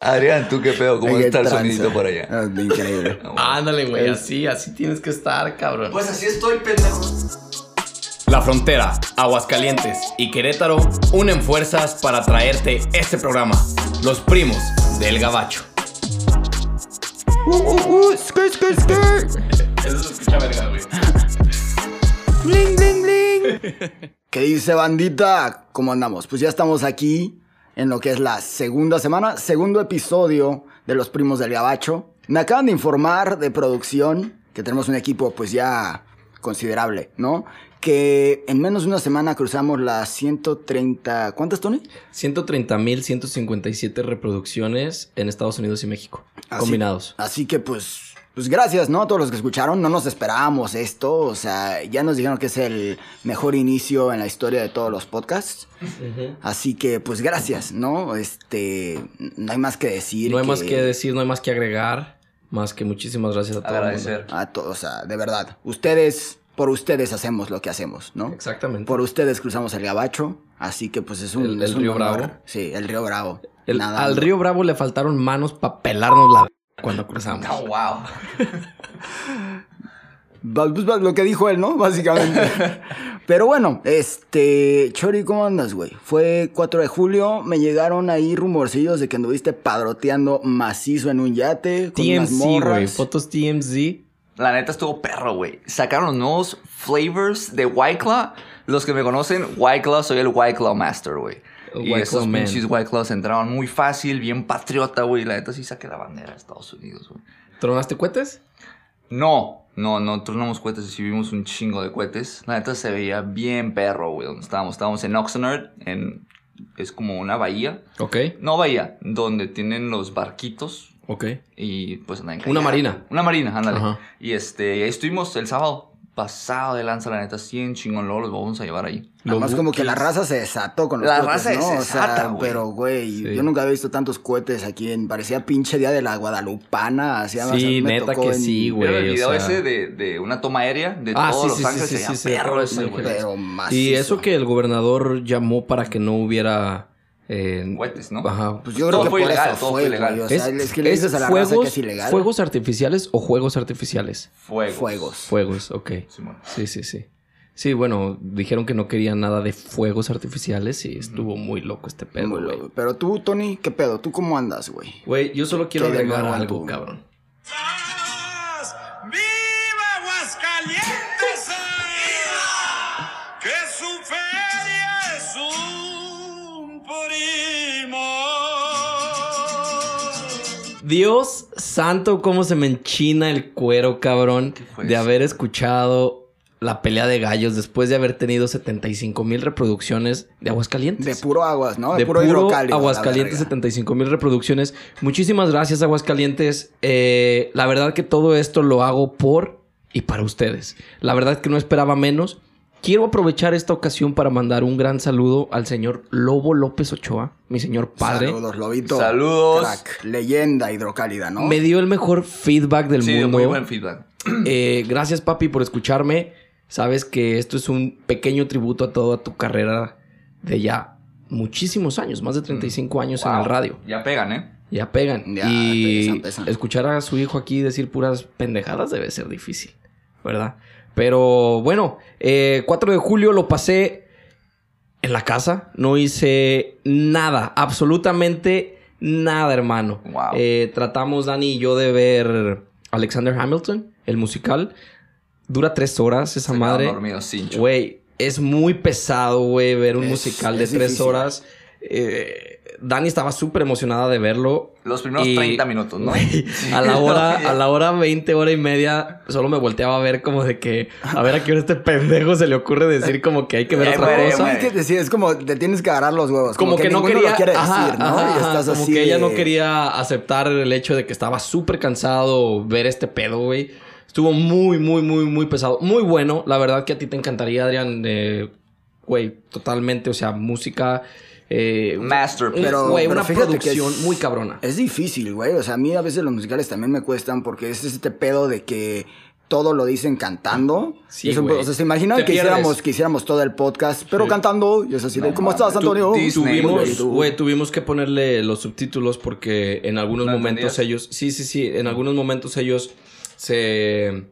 Adrián, ¿tú qué pedo? ¿Cómo está el sonidito por allá? Ah, Increíble. Ándale, güey, así, así tienes que estar, cabrón. Pues así estoy, pendejo. La Frontera, Aguascalientes y Querétaro unen fuerzas para traerte este programa, Los Primos del Gabacho. Uh, skirt, skirt, skirt. Eso se escucha verga, güey. Bling, bling, bling. ¿Qué dice bandita? ¿Cómo andamos? Pues ya estamos aquí en lo que es la segunda semana, segundo episodio de Los Primos del Gabacho. Me acaban de informar de producción que tenemos un equipo pues ya considerable, ¿no? Que en menos de una semana cruzamos las 130... ¿Cuántas, Tony? 130.157 reproducciones en Estados Unidos y México, Así- combinados. Así que pues, pues gracias, ¿no? A todos los que escucharon. No nos esperábamos esto. O sea, ya nos dijeron que es el mejor inicio en la historia de todos los podcasts. Así que pues gracias, ¿no? Este, no hay más que decir. No hay más que decir, no hay más que agregar, más que muchísimas gracias a todos. Agradecer. A todos, o sea, de verdad. Ustedes, por ustedes hacemos lo que hacemos, ¿no? Exactamente. Por ustedes cruzamos el gabacho. Así que pues es un, El- es el un Río honor. Bravo. Sí, el río Bravo. El- al Río Bravo le faltaron manos para pelarnos la cuando cruzamos. Oh, wow. Pues, lo que dijo él, ¿no? Básicamente. Pero bueno, este. Chori, ¿cómo andas, güey? Fue 4 de julio. Me llegaron ahí rumorcillos de que anduviste padroteando macizo en un yate. Con TMZ, güey. Fotos TMZ. La neta estuvo perro, güey. Sacaron los nuevos flavors de White Claw. Los que me conocen, White Claw, soy el White Claw Master, güey. El Y White esos Claw man. pinches White Claws entraron muy fácil, bien patriota, güey. La neta sí saqué la bandera de Estados Unidos, güey. ¿Tronaste cohetes? No, no, no tronamos cohetes, sí vimos un chingo de cohetes. La neta se veía bien perro, güey, donde estábamos. Estábamos en Oxnard, en... Es como una bahía. Ok, No bahía, donde tienen los barquitos ok. y pues andan en Una marina. Una marina, ándale. Ajá. Y este, ahí estuvimos el sábado. Pasado de lanza, la neta, 100 chingón. Luego los vamos a llevar ahí. Además, como que la raza se desató con los La cohetes, raza ¿no? se O sea, desata. Pero, güey, Sí. yo nunca había visto tantos cohetes aquí en. Parecía pinche día de la Guadalupana. Así, Sí, me neta tocó que en- sí, güey. ¿Vieron el o video sea- ese de, de una toma aérea de Ah, todos sí, Los Ángeles? sí, sí, perro ese, güey. Ángeles. Pero macizo. Y eso que el gobernador llamó para que no hubiera... eh, Cohetes, ¿no? Ajá. Pues yo creo Todo que fue por ilegal, eso todo fue, ilegal. güey, O sea, es, que le es dices a la raza fuegos, que es ilegal. ¿Fuegos artificiales o juegos artificiales? Fuegos. Fuegos. Fuegos, ok. Sí, sí, sí. Sí, bueno, dijeron que no querían nada de fuegos artificiales y estuvo muy loco este pedo, Muy loco. Pero tú, Tony, ¿qué pedo? ¿Tú cómo andas, güey? Güey, yo solo quiero ¿Qué de agregar algo, tu- cabrón. Dios santo, cómo se me enchina el cuero, cabrón, de haber escuchado la pelea de gallos después de haber tenido 75 mil reproducciones de Aguascalientes. De puro aguas, ¿no? de puro, hidrocálido, la Aguascalientes, verga. 75 mil reproducciones. Muchísimas gracias, Aguascalientes. Eh, la verdad que todo esto lo hago por y para ustedes. La verdad que no esperaba menos. Quiero aprovechar esta ocasión para mandar un gran saludo al señor Lobo López Ochoa, mi señor padre. Saludos, Lobito. Saludos. Crack. Leyenda hidrocálida, ¿no? Me dio el mejor feedback del Sí, mundo. muy buen feedback. Eh, gracias, papi, por escucharme. Sabes que esto es un pequeño tributo a toda tu carrera de ya muchísimos años, más de 35 años en el radio. Ya pegan, ¿eh? Ya pegan. Ya, y pesan, pesan. escuchar a su hijo aquí decir puras pendejadas debe ser difícil, ¿verdad? Pero bueno, eh, 4 de julio lo pasé en la casa. No hice nada, absolutamente nada, hermano. Wow. Eh, tratamos, Dani y yo, de ver Alexander Hamilton, el musical. Dura tres horas esa Se madre. cincho. Güey, es muy pesado, güey, ver un Es- musical de es tres difícil. horas. Eh, Dani estaba súper emocionada de verlo. Los primeros Y- 30 minutos, ¿no? A la hora, a la hora 20, hora y media, solo me volteaba a ver como de que, a ver a qué hora este pendejo se le ocurre decir como que hay que ver Ya otra cosa. Es que decir, es como te tienes que agarrar los huevos. Como, que, no quería, lo quiere ajá, decir, ¿no? ajá, y estás como así que ella no quería aceptar el hecho de que estaba súper cansado ver este pedo, güey. Estuvo muy, muy, muy, muy pesado. Muy bueno. La verdad que a ti te encantaría, Adrián. eh, Güey, totalmente. O sea, música. Eh, Masterpiece. Pero- Güey, pero una producción es- muy cabrona. Es difícil, güey. O sea, a mí a veces los musicales también me cuestan porque es este pedo de que todo lo dicen cantando. Sí, eso, o sea, se imaginan que hiciéramos, que hiciéramos todo el podcast, pero cantando. Y es así de, No ¿cómo estás, Antonio? Disney, Muy Tuvimos, güey, tuvimos que ponerle los subtítulos porque en algunos ¿No momentos entendías? ellos, sí, sí, sí, en algunos momentos ellos se,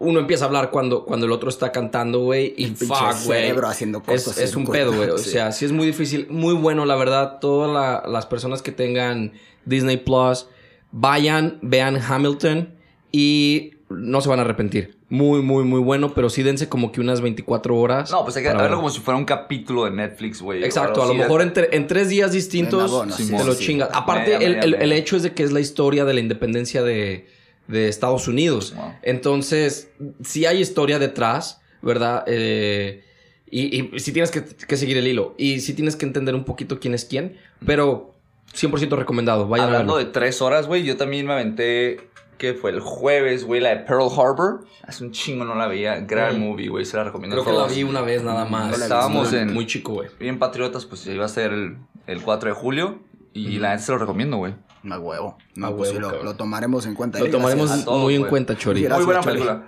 uno empieza a hablar cuando, cuando el otro está cantando, güey, y El fuck, güey. cerebro haciendo Es, cosas es en un pedo, güey. O Sí. sea, sí es muy difícil, muy bueno, la verdad. Todas la- las personas que tengan Disney Plus, vayan, vean Hamilton y no se van a arrepentir. Muy, muy, muy bueno, pero sí dense como que unas 24 horas. No, pues hay que verlo como si fuera un capítulo de Netflix, güey. Exacto, a lo mejor en, tre- en tres días distintos abono, te sí, lo sí. chingas. Aparte, Media, el, media, el- media. el hecho es de que es la historia de la independencia de, de Estados Unidos. Wow. Entonces, sí hay historia detrás, ¿verdad? Eh, y, y sí tienes que, que seguir el hilo. Y sí tienes que entender un poquito quién es quién. Pero 100% recomendado. Vayan Hablando a de verlo. tres horas, güey, yo también me aventé, que fue el jueves, güey, la de Pearl Harbor. Hace un chingo no la veía. Gran Mm. movie, güey, se la recomiendo Creo a que la todos. vi una vez nada más. No Estábamos en- Muy chico, güey. Bien patriotas, pues iba a ser el, el 4 de julio. Y Ujú. la neta se lo recomiendo, güey. A huevo. No, A pues sí, huevo, lo, tomaremos en cuenta. Lo tomaremos muy en güey. cuenta, Chori. Gracias, Muy buena Chori. película.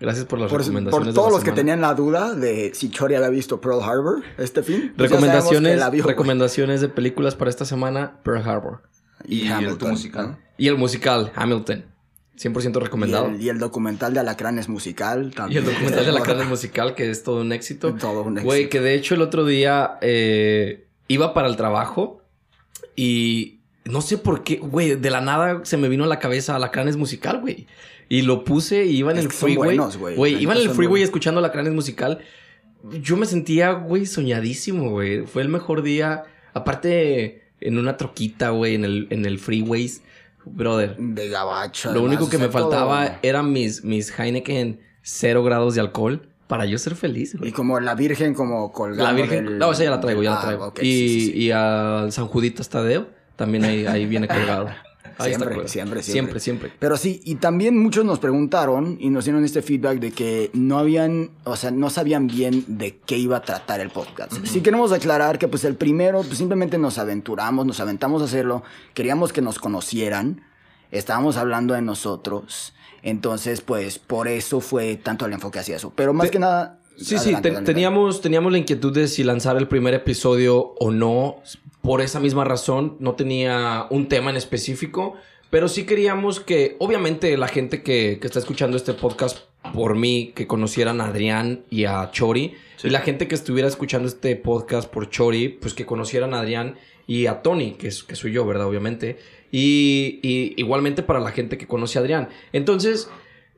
Gracias por las Por, recomendaciones. por de la todos los que tenían la duda de si Chori había visto Pearl Harbor este fin. pues Recomendaciones, la vio, güey. recomendaciones de películas para esta semana, Pearl Harbor. Y, el Hamilton, musical. Y el musical, Hamilton. 100% Y recomendado. el, y el documental de Alacrán es musical Y también. el documental de la carne musical, que es todo un éxito. Todo un éxito. Güey, que de hecho el otro día eh, iba para el trabajo y no sé por qué, güey, de la nada se me vino a la cabeza Alacranes musical, güey. Y lo puse y iba en Es el freeway. güey. Iba en el freeway buenos. escuchando Alacranes musical. Yo me sentía, güey, soñadísimo, güey. Fue el mejor día. Aparte, en una troquita, güey, en el, en el freeways. Brother, De gabacho. lo único que me faltaba todo- eran mis, mis Heineken cero grados de alcohol para yo ser feliz, güey. Y como la Virgen como colgando La Virgen. del- No, esa ya la traigo, ya la Ah, traigo. ok, y, sí, sí, y al San Juditas Tadeo también ahí, ahí viene colgado. Ahí Siempre, siempre, Siempre, siempre. siempre. Pero sí, y también muchos nos preguntaron y nos dieron este feedback de que no habían, o sea, no sabían bien de qué iba a tratar el podcast. Sí queremos aclarar que pues el primero, pues simplemente nos aventuramos, nos aventamos a hacerlo, queríamos que nos conocieran, estábamos hablando de nosotros, entonces pues por eso fue tanto el enfoque hacia eso. Pero más Te- que nada... Sí, sí, adelante, te- adelante. teníamos, teníamos la inquietud de si lanzar el primer episodio o no. Por esa misma razón, no tenía un tema en específico, pero sí queríamos que, obviamente, la gente que, que está escuchando este podcast por mí, que conocieran a Adrián y a Chori, y la gente que estuviera escuchando este podcast por Chori, pues que conocieran a Adrián y a Tony, que, es, que soy yo, ¿verdad? Obviamente. Y, y igualmente para la gente que conoce a Adrián. Entonces,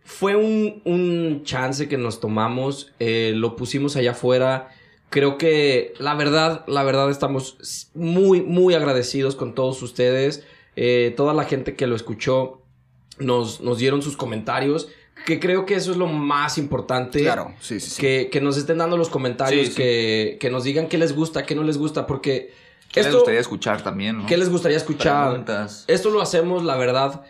fue un, un chance que nos tomamos, eh, lo pusimos allá afuera. Creo que la verdad, la verdad estamos muy, muy agradecidos con todos ustedes. Eh, toda la gente que lo escuchó nos, nos dieron sus comentarios, que creo que eso es lo más importante. Claro, sí, sí, sí. Que, que nos estén dando los comentarios, Sí, sí. Que, que nos digan qué les gusta, qué no les gusta, porque ¿Qué les esto, gustaría escuchar también, no? ¿qué les gustaría escuchar? Preguntas. Esto lo hacemos, la verdad,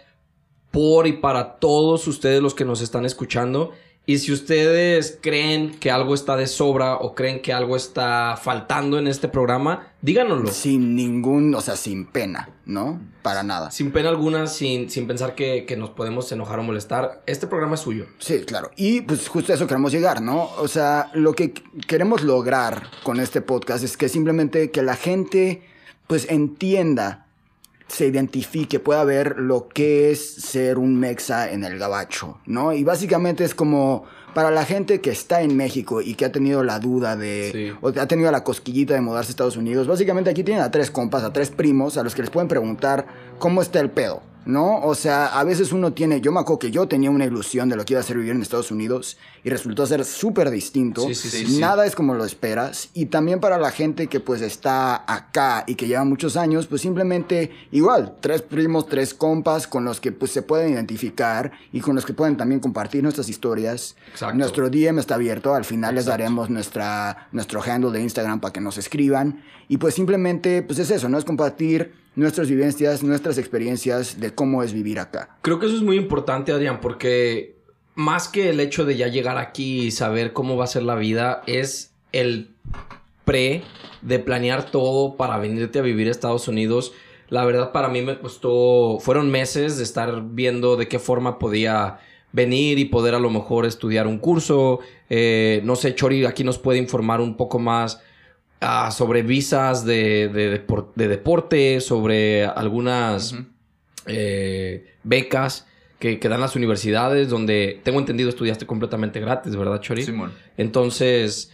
por y para todos ustedes los que nos están escuchando. Y si ustedes creen que algo está de sobra o creen que algo está faltando en este programa, díganoslo. Sin ningún, o sea, sin pena, ¿no? Para nada. Sin pena alguna, sin, sin pensar que, que nos podemos enojar o molestar. Este programa es suyo. Sí, claro. Y pues justo a eso queremos llegar, ¿no? O sea, lo que qu- queremos lograr con este podcast es que simplemente que la gente pues entienda, se identifique, pueda ver lo que es ser un mexa en el gabacho, ¿no? Y básicamente es como para la gente que está en México y que ha tenido la duda de, Sí. o ha tenido la cosquillita de mudarse a Estados Unidos, básicamente aquí tienen a tres compas, a tres primos, a los que les pueden preguntar cómo está el pedo, ¿no? O sea, a veces uno tiene, yo me acuerdo que yo tenía una ilusión de lo que iba a ser vivir en Estados Unidos y resultó ser súper distinto. Sí, sí, sí, Nada es como lo esperas. Y también para la gente que pues está acá y que lleva muchos años, pues simplemente igual, tres primos, tres compas con los que pues se pueden identificar y con los que pueden también compartir nuestras historias. Exacto. Nuestro DM está abierto, al final les daremos nuestra, nuestro handle de Instagram para que nos escriban. Y pues simplemente, pues es eso, ¿no? Es compartir nuestras vivencias, nuestras experiencias de cómo es vivir acá. Creo que eso es muy importante, Adrián, porque más que el hecho de ya llegar aquí y saber cómo va a ser la vida, es el pre de planear todo para venirte a vivir a Estados Unidos. La verdad, para mí me costó. Fueron meses de estar viendo de qué forma podía venir y poder a lo mejor estudiar un curso. Eh, no sé, Chori aquí nos puede informar un poco más ah, sobre visas de, de, depor- de deporte, sobre algunas eh, becas que, que dan las universidades, donde tengo entendido estudiaste completamente gratis, ¿verdad, Chori? Simón. Entonces,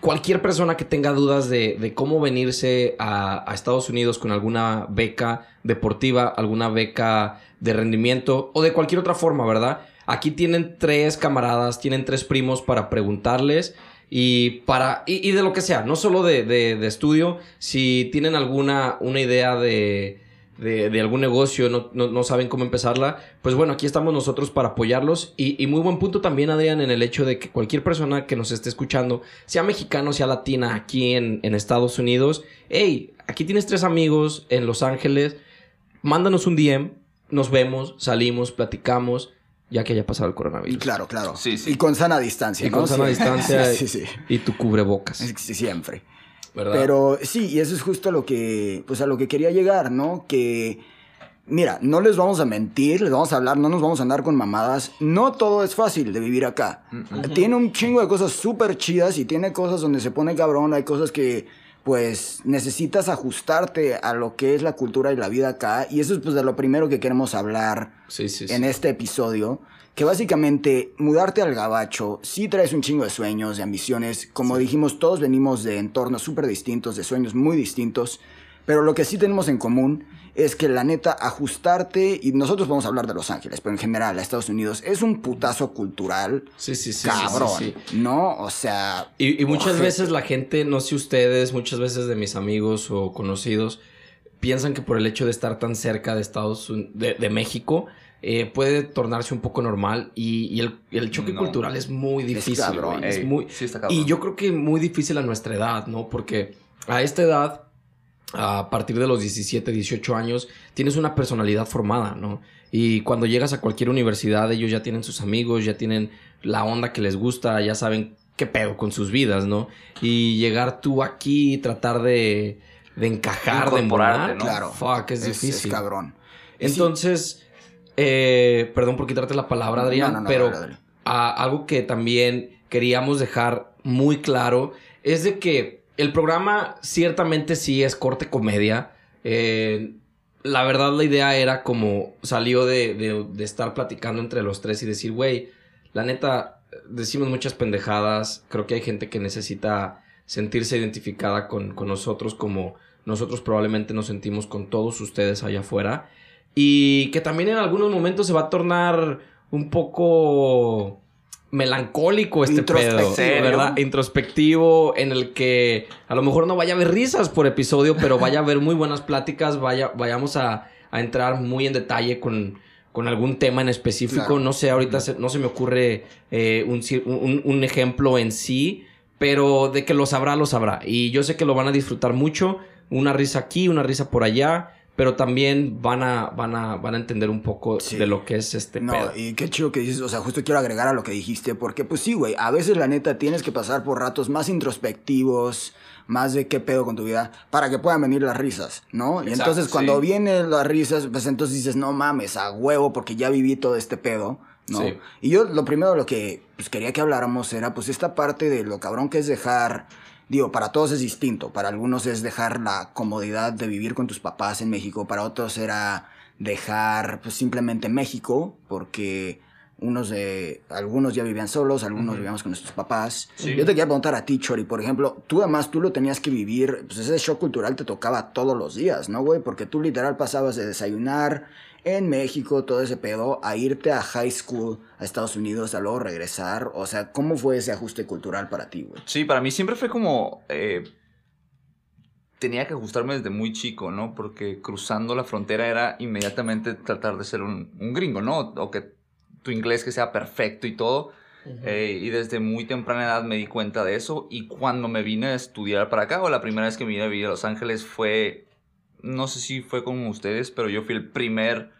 cualquier persona que tenga dudas de, de cómo venirse a, a Estados Unidos con alguna beca deportiva, alguna beca de rendimiento o de cualquier otra forma, ¿verdad? Aquí tienen tres camaradas, tienen tres primos para preguntarles y para y, de lo que sea, no solo de, de- de estudio, si tienen alguna una idea de, de, de algún negocio, no, no- no saben cómo empezarla, pues bueno, aquí estamos nosotros para apoyarlos. Y, y muy buen punto también, Adrián, en el hecho de que cualquier persona que nos esté escuchando, sea mexicano, sea latina, aquí en, en Estados Unidos, hey, aquí tienes tres amigos en Los Ángeles, mándanos un DM, nos vemos, salimos, platicamos, ya que haya pasado el coronavirus. Claro, claro. Sí, sí. Y con sana distancia, Y ¿no? con sana Sí. distancia. sí, sí. Y tu cubrebocas, siempre. ¿verdad? Pero sí, y eso es justo a lo que, pues a lo que quería llegar, ¿no? Que, mira, no les vamos a mentir, les vamos a hablar, no nos vamos a andar con mamadas. No todo es fácil de vivir acá. Tiene un chingo de cosas súper chidas y tiene cosas donde se pone cabrón, hay cosas que, pues, necesitas ajustarte a lo que es la cultura y la vida acá. Y eso es, pues, de lo primero que queremos hablar sí, sí, sí. en este episodio. Que básicamente mudarte al gabacho sí traes un chingo de sueños, de ambiciones. Como dijimos, todos venimos de entornos súper distintos, de sueños muy distintos. Pero lo que sí tenemos en común es que la neta, ajustarte, y nosotros podemos hablar de Los Ángeles, pero en general a Estados Unidos, es un putazo cultural Sí, sí, sí, cabrón, sí, sí. ¿no? O sea... Y, y muchas ojete. veces la gente, no sé ustedes, muchas veces de mis amigos o conocidos, piensan que por el hecho de estar tan cerca de Estados Unidos, de, de México, eh, puede tornarse un poco normal y, y el, el choque No. cultural es muy difícil. cabrón, es muy, sí está cabrón. y yo creo que muy difícil a nuestra edad, ¿no? Porque a esta edad, a partir de los 17, 18 años, tienes una personalidad formada, ¿no? Y cuando llegas a cualquier universidad, ellos ya tienen sus amigos, ya tienen la onda que les gusta, ya saben qué pedo con sus vidas, ¿no? Y llegar tú aquí y tratar de, de encajar, de embonar, ¿no? Claro. Fuck, es, difícil. cabrón. Y sí, Entonces, eh, perdón por quitarte la palabra, Adrián, No, no, no, pero a- algo que también queríamos dejar muy claro es de que el programa ciertamente sí es corte comedia. Eh, la verdad, la idea era como salió de, estar platicando entre los tres y decir, güey, la neta, decimos muchas pendejadas. Creo que hay gente que necesita sentirse identificada con, con nosotros como nosotros probablemente nos sentimos con todos ustedes allá afuera. Y que también en algunos momentos se va a tornar un poco melancólico este pedo, Introspectivo. ¿verdad? Introspectivo, en el que a lo mejor no vaya a haber risas por episodio, pero vaya a haber muy buenas pláticas, vaya, vayamos a, a entrar muy en detalle con, con algún tema en específico. Claro. No sé, ahorita se- no se me ocurre eh, un, un- un ejemplo en sí, pero de que lo sabrá, lo sabrá. Y yo sé que lo van a disfrutar mucho. Una risa aquí, una risa por allá. Pero también van a, van a, van a entender un poco Sí. de lo que es este No, pedo. y qué chido que dices, o sea, justo quiero agregar a lo que dijiste, porque pues sí, güey, a veces la neta tienes que pasar por ratos más introspectivos, más de qué pedo con tu vida, para que puedan venir las risas, ¿no? y entonces cuando sí. vienen las risas, pues entonces dices, no mames, a huevo, porque ya viví todo este pedo, ¿no? Sí. Y yo lo primero lo que pues, quería que habláramos era pues esta parte de lo cabrón que es dejar... Digo, para todos es distinto. Para algunos es dejar la comodidad de vivir con tus papás en México. Para otros era dejar pues, simplemente México, porque unos de algunos ya vivían solos, algunos vivíamos con nuestros papás. Sí. Yo te quería preguntar a ti, Chori, por ejemplo, tú además tú lo tenías que vivir, pues ese shock cultural te tocaba todos los días, ¿no, güey? Porque tú literal pasabas de desayunar en México, todo ese pedo, a irte a high school a Estados Unidos, a luego regresar. O sea, ¿cómo fue ese ajuste cultural para ti, güey? Sí, para mí siempre fue como... eh, tenía que ajustarme desde muy chico, ¿no? Porque cruzando la frontera era inmediatamente tratar de ser un, un gringo, ¿no? O que tu inglés que sea perfecto y todo. Eh, y desde muy temprana edad me di cuenta de eso. Y cuando me vine a estudiar para acá, o la primera vez que me vine a vivir a Los Ángeles fue... No sé si fue como ustedes, pero yo fui el primer...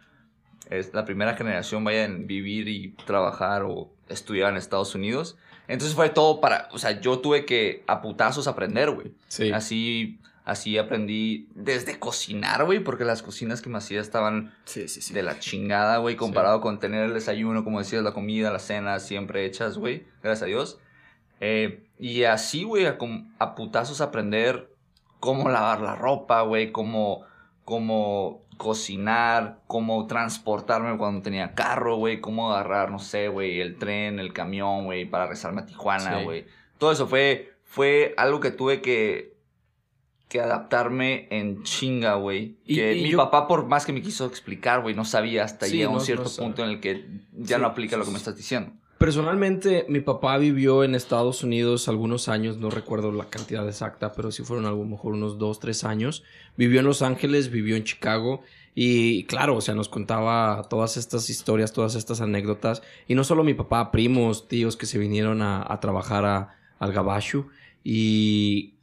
Es la primera generación, vaya, en vivir y trabajar o estudiar en Estados Unidos. Entonces fue todo para... O sea, yo tuve que a putazos aprender, güey. Sí. Así Así aprendí desde cocinar, güey, porque las cocinas que me hacía estaban Sí, sí, sí. de la chingada, güey, comparado con tener el desayuno, como decías, la comida, la cena, siempre hechas, güey, gracias a Dios. Eh, y así, güey, a, a putazos aprender cómo lavar la ropa, güey, cómo, cómo cocinar, cómo transportarme cuando tenía carro, güey, cómo agarrar, no sé, güey, el tren, el camión, güey, para regresarme a Tijuana, Sí. güey. Todo eso fue, fue algo que tuve que, que adaptarme en chinga, güey. Que y mi yo- papá, por más que me quiso explicar, güey, no sabía hasta Sí, llega un no- cierto no sabe. punto en el que ya Sí. no aplica lo que me estás diciendo. Personalmente, mi papá vivió en Estados Unidos algunos años, no recuerdo la cantidad exacta, pero sí fueron a mejor unos dos, tres años. Vivió en Los Ángeles, vivió en Chicago y claro, o sea, nos contaba todas estas historias, todas estas anécdotas. Y no solo mi papá, primos, tíos que se vinieron a, trabajar a- al Gabacho. Y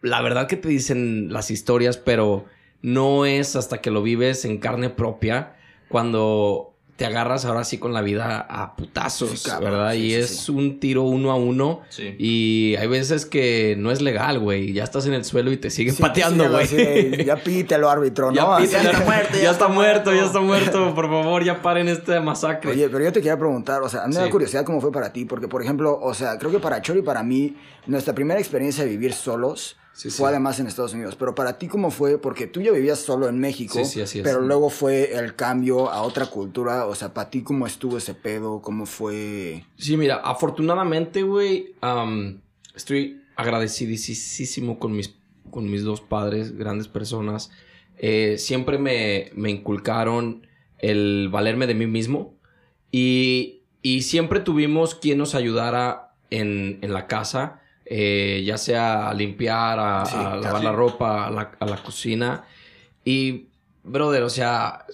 la verdad que te dicen las historias, pero no es hasta que lo vives en carne propia cuando te agarras ahora sí con la vida a putazos, Sí, cabrón, ¿verdad? sí, y sí, es sí. un tiro uno a uno. Sí. Y hay veces que no es legal, güey. Ya estás en el suelo y te siguen Sí, pateando, güey. ya pítelo, árbitro, Ya ¿no? pita, Así. ya está muerto, ya está muerto, ya está muerto. Por favor, ya paren esta masacre. Oye, pero yo te quería preguntar, o sea, a mí me da curiosidad cómo fue para ti, porque por ejemplo, o sea, creo que para Chori y para mí, nuestra primera experiencia de vivir solos Sí, sí. fue además en Estados Unidos, pero para ti cómo fue, porque tú ya vivías solo en México, Sí, sí, así es. pero luego fue el cambio a otra cultura, o sea, para ti cómo estuvo ese pedo, cómo fue... Sí, mira, afortunadamente, güey, estoy agradecidísimo con mis, con mis dos padres, grandes personas. Eh, siempre me, me inculcaron el valerme de mí mismo y, y siempre tuvimos quien nos ayudara en, en la casa, eh, ya sea a limpiar, a, Sí, a lavar la ropa, a la, a la cocina. Y, brother, o sea,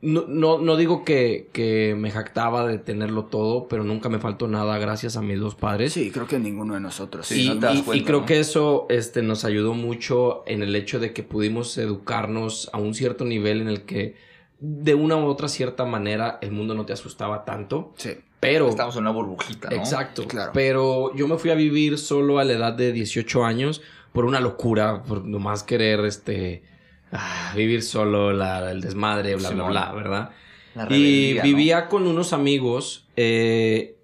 no, no, no digo que, que me jactaba de tenerlo todo, pero nunca me faltó nada gracias a mis dos padres. Sí, creo que ninguno de nosotros. Sí, y, no te das y- y cuenta, creo ¿no? que eso este, nos ayudó mucho en el hecho de que pudimos educarnos a un cierto nivel en el que de una u otra cierta manera el mundo no te asustaba tanto. Sí, Pero... Estamos en una burbujita, ¿no? Exacto. Claro. Pero yo me fui a vivir solo a la edad de 18 años por una locura, por nomás querer este ah, vivir solo, la- el desmadre, bla, bla, bla, ¿verdad? La Y vivía con unos amigos eh,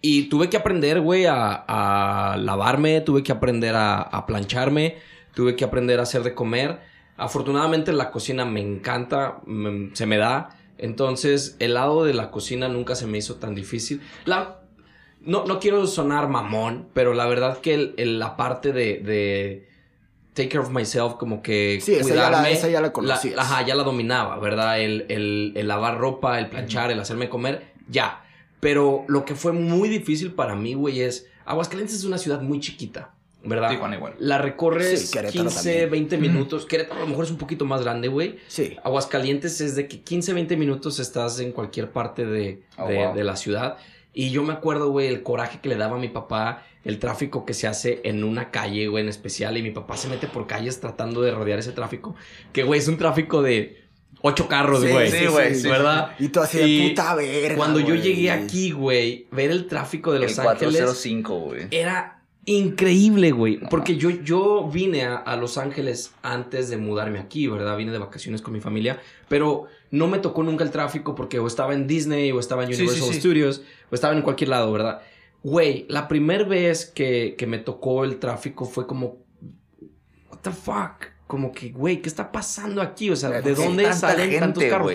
y tuve que aprender, güey, a, a lavarme, tuve que aprender a, a plancharme, tuve que aprender a hacer de comer. Afortunadamente la cocina me encanta, me- se me da. Entonces el lado de la cocina nunca se me hizo tan difícil. La, no, no quiero sonar mamón, pero la verdad que el- el- la parte de, de take care of myself, como que Sí, esa ya la- cuidarme, esa ya la conocías. ajá, ya la dominaba, ¿verdad? El, el- el lavar ropa, el planchar, el hacerme comer, ya. Pero lo que fue muy difícil para mí, güey, es... Aguascalientes es una ciudad muy chiquita, ¿verdad? Tijuana igual. La recorres Sí, Querétaro 15, también. 20 minutos. Querétaro a lo mejor es un poquito más grande, güey. sí. Aguascalientes es de que 15, 20 minutos estás en cualquier parte de, Oh, de- wow. de la ciudad. Y yo me acuerdo, güey, el coraje que le daba a mi papá, el tráfico que se hace en una calle, güey, en especial. Y mi papá se mete por calles tratando de rodear ese tráfico. Que, güey, es un tráfico de ocho carros, Sí, güey. sí, güey, sí. ¿Verdad? Y tú así de puta verga. Cuando yo llegué aquí, güey, ver el tráfico de El Los Ángeles 405, güey. era increíble, güey. Porque yo, yo vine a, a Los Ángeles antes de mudarme aquí, ¿verdad? Vine de vacaciones con mi familia. Pero no me tocó nunca el tráfico porque o estaba en Disney o estaba en Universal sí, sí. Studios o estaba en cualquier lado, ¿verdad? Güey, la primera vez que, que me tocó el tráfico fue como... What the fuck? Como que, güey, ¿qué está pasando aquí? O sea, ¿de dónde salen tantos carros?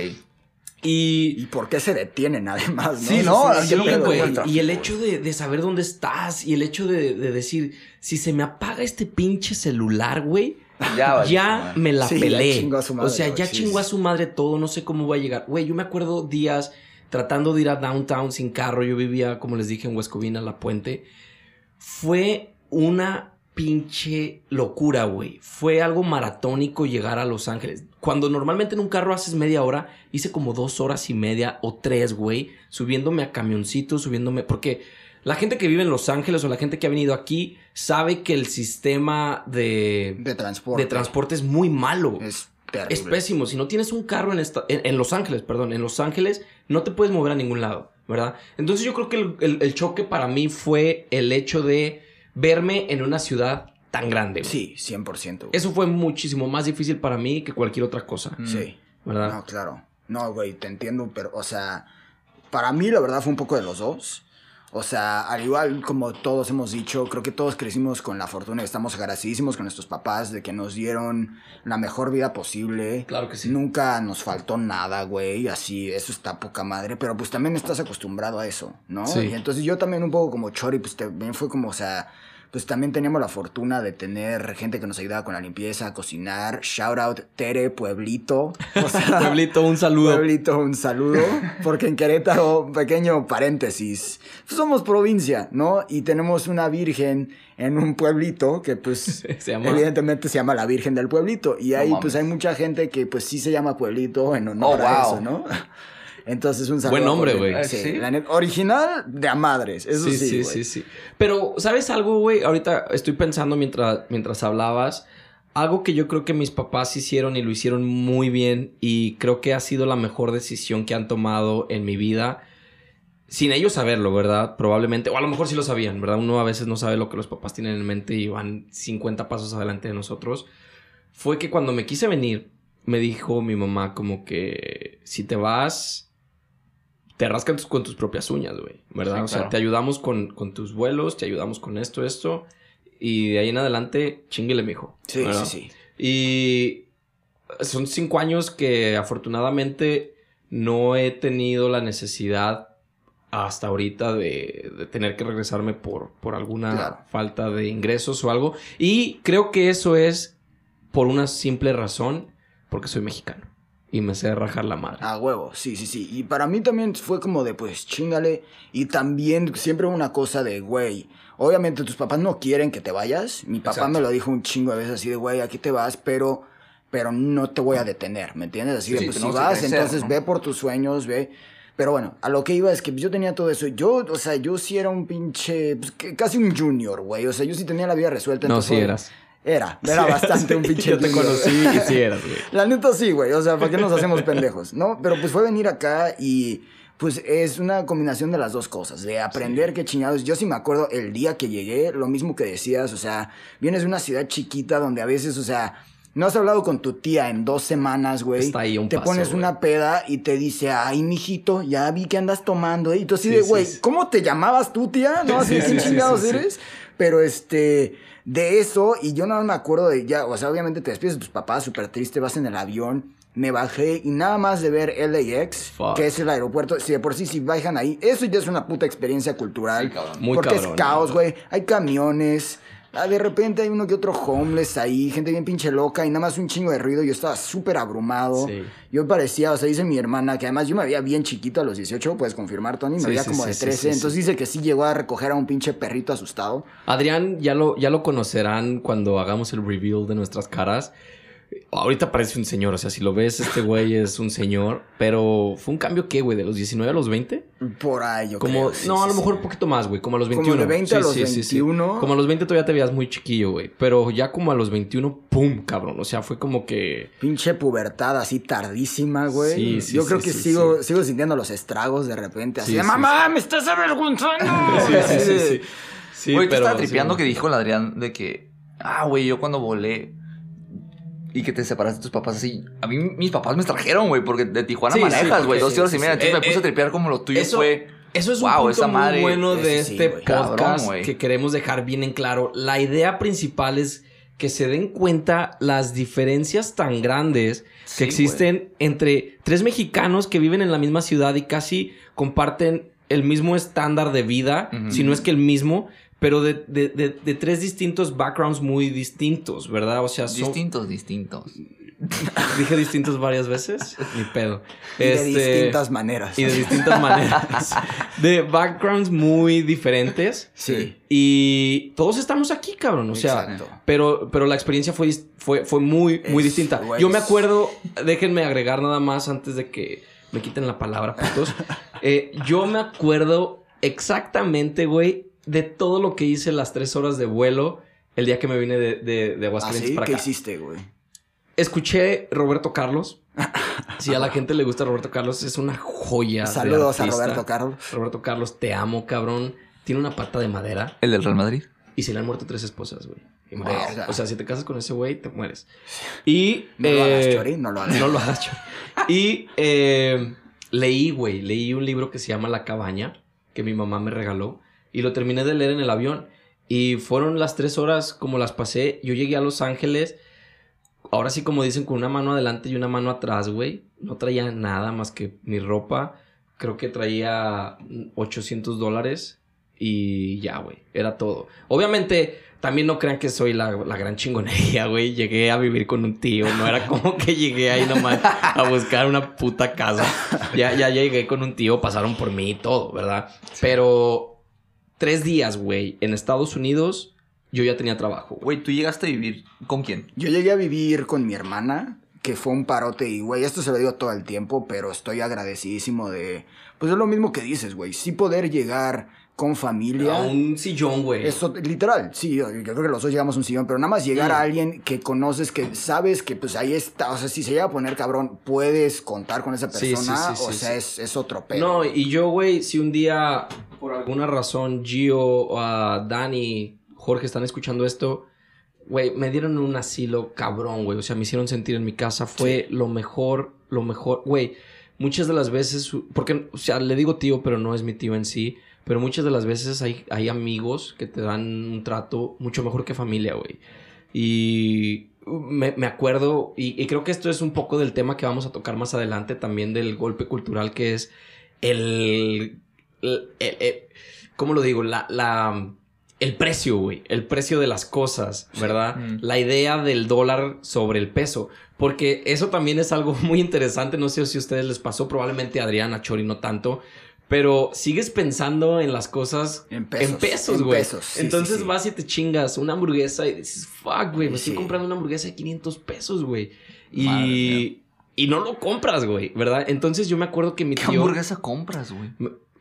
Y ¿Y por qué se detienen además? ¿no? Sí, no, sí, doy güey, y el hecho de, de saber dónde estás y el hecho de, de decir, si se me apaga este pinche celular, güey, Ya, vale, ya me la Sí, ya pelé. chingó a su o madre, sea, ya sí, chingó a sí. su madre todo, no sé cómo va a llegar. Güey, yo me acuerdo días tratando de ir a downtown sin carro. Yo vivía, como les dije, en Huescovina, La Puente. Fue una pinche locura, güey. Fue algo maratónico llegar a Los Ángeles. Cuando normalmente en un carro haces media hora, hice como dos horas y media o tres, güey, subiéndome a camioncitos, subiéndome. Porque la gente que vive en Los Ángeles o la gente que ha venido aquí sabe que el sistema de, De transporte. de transporte es muy malo. Es terrible. Es pésimo. Si no tienes un carro en, esta- en, en Los Ángeles, perdón, en Los Ángeles, no te puedes mover a ningún lado, ¿verdad? Entonces yo creo que el, el- el choque para mí fue el hecho de verme en una ciudad tan grande. güey. Sí, 100%. güey. Eso fue muchísimo más difícil para mí que cualquier otra cosa. Mm. Sí. ¿Verdad? No, claro. No, güey, te entiendo, pero, o sea, para mí la verdad fue un poco de los dos. O sea, al igual como todos hemos dicho, creo que todos crecimos con la fortuna y estamos agradecidísimos con nuestros papás de que nos dieron la mejor vida posible. Claro que sí. Nunca nos faltó nada, güey, así, eso está poca madre, pero pues también estás acostumbrado a eso, ¿no? Sí. Y entonces yo también un poco como Chori, pues también fue como, o sea, pues también teníamos la fortuna de tener gente que nos ayudaba con la limpieza, a cocinar. Shout out Tere, Pueblito. O sea, Pueblito, un saludo. Pueblito, un saludo. Porque en Querétaro, pequeño paréntesis, pues somos provincia, ¿no? Y tenemos una virgen en un pueblito que pues Se llama- evidentemente se llama la Virgen del Pueblito. Y ahí pues hay mucha gente que pues sí se llama Pueblito en honor Oh, a eso, ¿no? Entonces un saludo. Buen nombre, a güey. Pueblito. Sí, ¿Sí? la net- original de a madres, eso sí, sí, sí, güey. sí, sí. Pero, ¿sabes algo, güey? Ahorita estoy pensando mientras, mientras hablabas. Algo que yo creo que mis papás hicieron y lo hicieron muy bien. Y creo que ha sido la mejor decisión que han tomado en mi vida. Sin ellos saberlo, ¿verdad? Probablemente. O a lo mejor sí lo sabían, ¿verdad? Uno a veces no sabe lo que los papás tienen en mente y van 50 pasos adelante de nosotros. Fue que cuando me quise venir, me dijo mi mamá como que si te vas, te rascan tus- con tus propias uñas, güey, ¿verdad? Sí, o sea, claro. te ayudamos con, con tus vuelos, te ayudamos con esto, esto. Y de ahí en adelante, chinguele, mijo. Sí, ¿verdad? sí, sí. Y son cinco años que afortunadamente no he tenido la necesidad hasta ahorita de, de tener que regresarme por, por alguna Claro. falta de ingresos o algo. Y creo que eso es por una simple razón, porque soy mexicano. Y me sé rajar la madre. A huevo, sí, sí, sí. Y para mí también fue como de, pues, chingale. Y también siempre una cosa de, güey, obviamente tus papás no quieren que te vayas. Mi papá Exacto. me lo dijo un chingo de veces así de, güey, aquí te vas, pero, pero no te voy a detener, ¿me entiendes? Así de, Sí, pues, que vas, crecer, entonces ¿no? ve por tus sueños, ve. Pero bueno, a lo que iba es que yo tenía todo eso. Yo, o sea, yo sí era un pinche, pues, casi un junior, güey. O sea, yo sí tenía la vida resuelta. No, entonces sí eras. Era, era bastante un pinche Yo te conocí y sí eras, güey. La neta sí, güey. O sea, ¿para qué nos hacemos pendejos? ¿No? Pero pues fue venir acá y pues es una combinación de las dos cosas. De aprender qué chingados. Yo sí me acuerdo el día que llegué, lo mismo que decías. O sea, vienes de una ciudad chiquita donde a veces, o sea... No has hablado con tu tía en dos semanas, güey. Está ahí un Te paso, pones una peda y te dice, ay, mijito, ya vi que andas tomando. ¿eh?". Y tú así Sí, de, sí, güey, sí. ¿cómo te llamabas tú, tía? No, así, Sí, ¿qué sí, sí, chingados sí, sí. eres? Pero este, de eso, y yo no me acuerdo de ya, o sea, obviamente te despides de tus papás, súper triste, vas en el avión, me bajé y nada más de ver LAX, Fuck. que es el aeropuerto, si de por sí si bajan ahí, eso ya es una puta experiencia cultural. Sí, cabrón. Muy porque cabrón, es caos, güey, hay camiones. Ah, De repente hay uno que otro homeless ahí, gente bien pinche loca y nada más un chingo de ruido. Yo estaba súper abrumado. Sí. Yo parecía, o sea, dice mi hermana que además yo me veía bien chiquito a los 18, puedes confirmar, Tony. Me Sí, veía sí, como de sí, 13. sí, sí. entonces dice que sí llegó a recoger a un pinche perrito asustado. Adrián ya lo, ya lo conocerán cuando hagamos el reveal de nuestras caras. Ahorita parece un señor, o sea, si lo ves, este güey es un señor. Pero fue un cambio, ¿qué, güey? ¿De los 19 a los 20? Por ahí, yo Como, creo. sí, no, a lo sí. mejor un poquito más, güey. Como a los Como 21. de 20 a los sí. 21. Como a los 20 todavía te veías muy chiquillo, güey. Pero ya como a los 21, ¡pum! Cabrón. O sea, fue como que... Pinche pubertad así tardísima, güey. Sí, sí, Yo sí, creo que sí, sigo, sí. sigo sintiendo los estragos de repente. Así Sí, de, sí, mamá, me estás avergonzando. Sí, sí, sí, sí. Sí, Güey, te estaba tripeando sí. que dijo el Adrián de que, ah, güey, yo cuando volé y que te separaste de tus papás así, a mí mis papás me trajeron, güey, porque de Tijuana Sí, manejas, güey, dos horas y media. Entonces Eh, me puse eh, a tripear como lo tuyo eso- fue. Eso es un Wow, punto esa muy madre- bueno de este podcast Cabrón, que queremos dejar bien en claro. La idea principal es que se den cuenta las diferencias tan grandes Sí, que existen entre tres mexicanos que viven en la misma ciudad y casi comparten el mismo estándar de vida, si no es que el mismo, pero de, de- de- de tres distintos backgrounds muy distintos, ¿verdad? O sea, son, Distintos, distintos. dije distintos varias veces, ni pedo. Y de Este, distintas maneras. y de distintas maneras. De backgrounds muy diferentes. Sí. Y todos estamos aquí, cabrón. O sea, Exacto. pero, pero la experiencia fue, fue, fue muy, muy Es, distinta. Yo me acuerdo, déjenme agregar nada más antes de que me quiten la palabra, putos. Eh, yo me acuerdo exactamente, güey, de todo lo que hice las tres horas de vuelo el día que me vine de, de, de Aguascalientes ¿Así? para ¿Qué acá. hiciste, güey? Escuché Roberto Carlos. Si a la gente le gusta Roberto Carlos, es una joya. de Saludos a. Roberto Carlos. Roberto Carlos, te amo, cabrón. Tiene una pata de madera ¿El del Real Madrid? y se le han muerto tres esposas, güey. O sea, si te casas con ese güey, te mueres. Y. No lo hagas, eh, Chori, no lo hagas. No lo hagas, Chori. Y eh, leí, güey, leí un libro que se llama La Cabaña, que mi mamá me regaló. Y lo terminé de leer en el avión. Y fueron las tres horas como las pasé. Yo llegué a Los Ángeles. Ahora sí, como dicen, con una mano adelante y una mano atrás, güey. No traía nada más que mi ropa. Creo que traía 800 dólares. Y ya, güey. Era todo. Obviamente, también no crean que soy la, la gran chingonería, güey. Llegué a vivir con un tío. No era como que llegué ahí nomás a buscar una puta casa. Ya, ya llegué con un tío. Pasaron por mí y todo, ¿verdad? Pero tres días, güey, en Estados Unidos, yo ya tenía trabajo. güey. ¿tú llegaste a vivir con quién? Yo llegué a vivir con mi hermana, que fue un parote y, güey, esto se lo digo todo el tiempo, pero estoy agradecidísimo de... Pues es lo mismo que dices, güey, sí poder llegar con familia. A un sillón, güey. Eso, literal, sí, yo yo creo que los dos llegamos a un sillón, pero nada más llegar a alguien que conoces, que sabes que pues ahí está, o sea, si se llega a poner cabrón, puedes contar con esa Sí, sí, persona, sí, o sí, sea, sí. Es, es otro pedo. No, y yo, güey, si un día, por alguna razón, Gio, uh, Dani, Jorge están escuchando esto, güey, me dieron un asilo cabrón, güey. O sea, me hicieron sentir en mi casa. Fue lo mejor, lo mejor, güey. Muchas de las veces, porque, o sea, le digo tío, pero no es mi tío en sí. Pero muchas de las veces hay, hay amigos que te dan un trato mucho mejor que familia, güey. Y me, me acuerdo, y, y creo que esto es un poco del tema que vamos a tocar más adelante también del golpe cultural, que es el... el- el- el- ¿Cómo lo digo? La... la el precio, güey. El precio de las cosas, ¿verdad? Mm. La idea del dólar sobre el peso. Porque eso también es algo muy interesante. No sé si a ustedes les pasó. Probablemente a Adrián, a Chori no tanto. Pero sigues pensando en las cosas En pesos, en pesos, en güey. pesos, sí, Entonces sí, sí. vas y te chingas una hamburguesa y dices, fuck, güey, me estoy comprando una hamburguesa de 500 pesos, güey. Y, y no lo compras, güey, ¿verdad? Entonces yo me acuerdo que mi ¿Qué tío... hamburguesa compras, güey?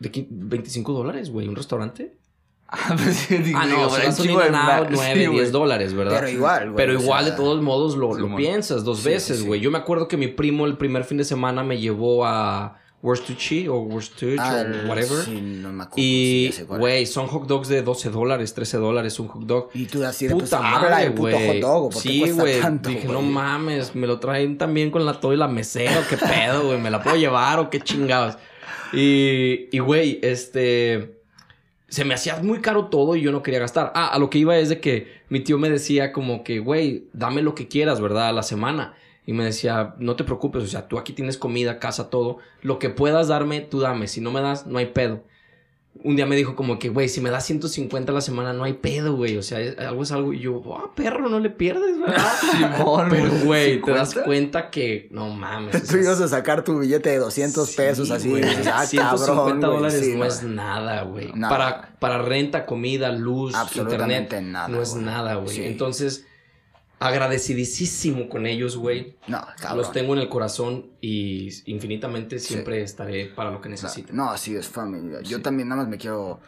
¿De qué? 25 dólares, güey, un restaurante. Ah, pues digo, Ah, no, de gasolina ma- 9, sí, 10 güey. dólares, ¿verdad? Pero igual, güey. Pero o igual, sea, de todos modos, lo, piensas dos Sí, veces, güey. Yo me acuerdo que mi primo el primer fin de semana me llevó a Worstucci o ah, o whatever. Sí, no me acuerdo. Y, güey, son hot dogs de 12 dólares, 13 dólares un hot dog. Y tú así de, pues, Puta madre, güey. hot dog, ¿por qué Sí, güey. Dije, güey? no mames, me lo traen también con la todo y la mesera, qué pedo, güey. ¿Me la puedo llevar o qué chingados? Y, y, güey, este. Se me hacía muy caro todo y yo no quería gastar. Ah, a lo que iba es de que mi tío me decía como que, güey, dame lo que quieras, ¿verdad? A la semana. Y me decía, no te preocupes, o sea, tú aquí tienes comida, casa, todo. Lo que puedas darme, tú dame. Si no me das, no hay pedo. Un día me dijo como que, güey, si me das 150 a la semana, no hay pedo, güey. O sea, es- algo es algo. Y yo, ah, perro, no le pierdes, ¿verdad? Simón, Pero, güey, te das 50. cuenta que, no mames. Tú ibas a sacar tu billete de 200 sí, pesos así. güey, y dices, ah, 150 cabrón, güey, dólares sí, no es nada, güey. Para, para renta, comida, luz, Absolutamente internet, nada, no es nada, güey. Sí. Entonces, agradecidísimo con ellos, güey. No, cabrón. Los tengo en el corazón y infinitamente siempre estaré para lo que necesiten. No, así es familia. Yo también nada más me quiero...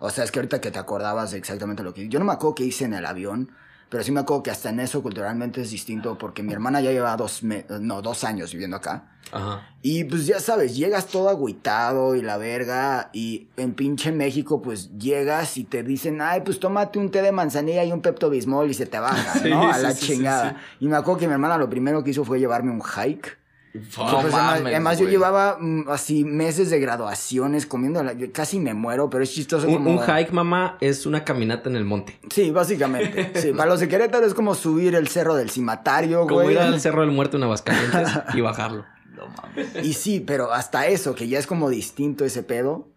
O sea, es que ahorita que te acordabas de exactamente lo que... Yo no me acuerdo qué hice en el avión, pero sí me acuerdo que hasta en eso culturalmente es distinto porque mi hermana ya lleva dos, me- no, dos años viviendo acá. Ajá. Y pues ya sabes, llegas todo agüitado y la verga. Y en pinche México, pues llegas y te dicen, ay, pues tómate un té de manzanilla y un Pepto Bismol y se te baja, Sí, ¿no? A la sí, chingada. sí. Y me acuerdo que mi hermana lo primero que hizo fue llevarme un hike. Que, pues, además, mames, además yo llevaba mm, así meses de graduaciones comiendo, la- yo casi me muero, pero es chistoso Un, como... un hike, mamá, es una caminata en el monte. Sí, básicamente. Sí, para los de Querétaro es como subir el cerro del cimatario, Como güey. ir al Cerro del Muerto en Aguascalientes y bajarlo. No mames. Y sí, pero hasta eso, que ya es como distinto ese pedo.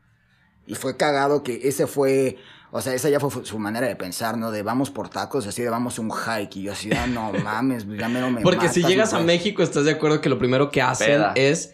Y fue cagado que ese fue, o sea, esa ya fue fu- su manera de pensar, ¿no? De vamos por tacos, así de vamos a un hike. Y yo así, ah, no mames, ya me no me Porque si llegas a. México, estás de acuerdo que lo primero que hacen Peda. es.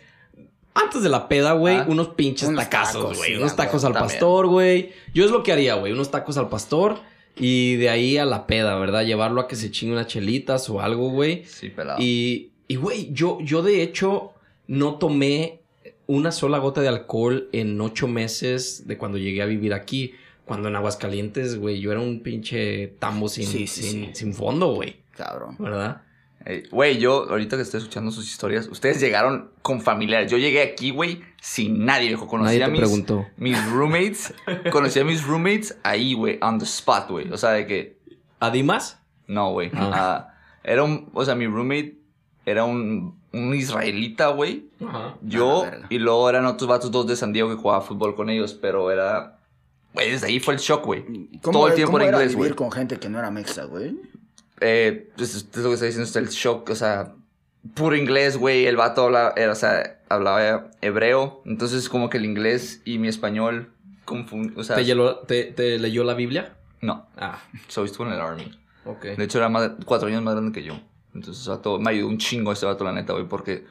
Antes de la peda, güey, Ah. unos pinches Unos tacazos, tacos, güey. sí, unos tacos al también. pastor, güey. Yo es lo que haría, güey. Unos tacos al pastor y de ahí a la peda, ¿verdad? Llevarlo a que se chingue unas chelitas o algo, güey. Sí, pelado. Y, y, güey, yo, yo de hecho no tomé una sola gota de alcohol en ocho meses de cuando llegué a vivir aquí. Cuando en Aguascalientes, güey, yo era un pinche tambo sin, Sí, sí, sin, sí. sin fondo, güey. Cabrón. ¿Verdad? Ey, Güey, yo ahorita que estoy escuchando sus historias, ustedes llegaron con familiares. Yo llegué aquí, güey, sin nadie, viejo. Conocí Nadie a te mis, preguntó. mis roommates. conocí a mis roommates ahí, güey, on the spot, güey. O sea, de que ¿A Dimas? No, güey. Ah. Ah, era un, o sea, mi roommate era un, un israelita, güey. Ajá. Yo, Ah, y luego eran otros vatos dos de San Diego que jugaba fútbol con ellos, pero era... Güey, desde ahí fue el shock, güey. Todo el tiempo cómo era era inglés, vivir güey. con gente que no era mexa, güey? Eh, pues, es lo que está diciendo, es el shock, o sea, puro inglés, güey. El vato hablaba, era, o sea, hablaba hebreo, entonces como que el inglés y mi español confund... O sea, ¿Te, leyó, te, te leyó la Biblia? no, Ah, so estuvo en el army. ok. De hecho, era más, cuatro años más grande que yo. Entonces, ese vato, me ayudó un chingo ese vato, la neta, güey, porque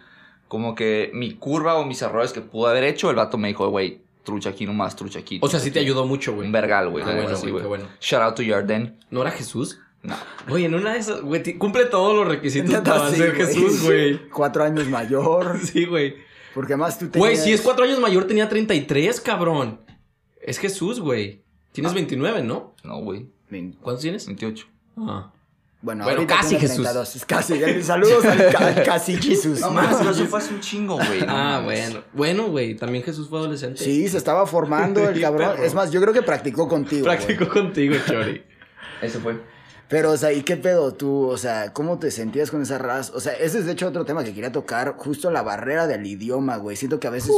como que mi curva o mis errores que pude haber hecho, el vato me dijo, güey, trucha aquí nomás, trucha aquí. O sea, sí te aquí". ayudó mucho, güey. Un vergal, güey. Neta, bueno, sí, güey, qué bueno. Shout out to Yarden. ¿No era Jesús? No. Güey, en una de esas, güey, cumple todos los requisitos Neta, para sí, ser Jesús, güey. Cuatro años mayor. Sí, güey. Porque más tú tenías... Güey, si es cuatro años mayor, tenía 33, cabrón. Es Jesús, güey. Tienes 29, ¿no? No, güey. ¿Cuántos tienes? 28. Ah. Bueno, Bueno, casi Jesús. 32, es casi. Saludos al ca- casi Jesús. No más, pero eso fue hace un chingo, güey. no Ah, bueno. Bueno, güey, también Jesús fue adolescente. Sí, se estaba formando el cabrón. Es más, yo creo que practicó contigo. güey. Practicó contigo, Chori. Ese fue. Pero, o sea, ¿y qué pedo tú? O sea, ¿cómo te sentías con esa raza? O sea, ese es de hecho otro tema que quería tocar, justo la barrera del idioma, güey. Siento que a veces,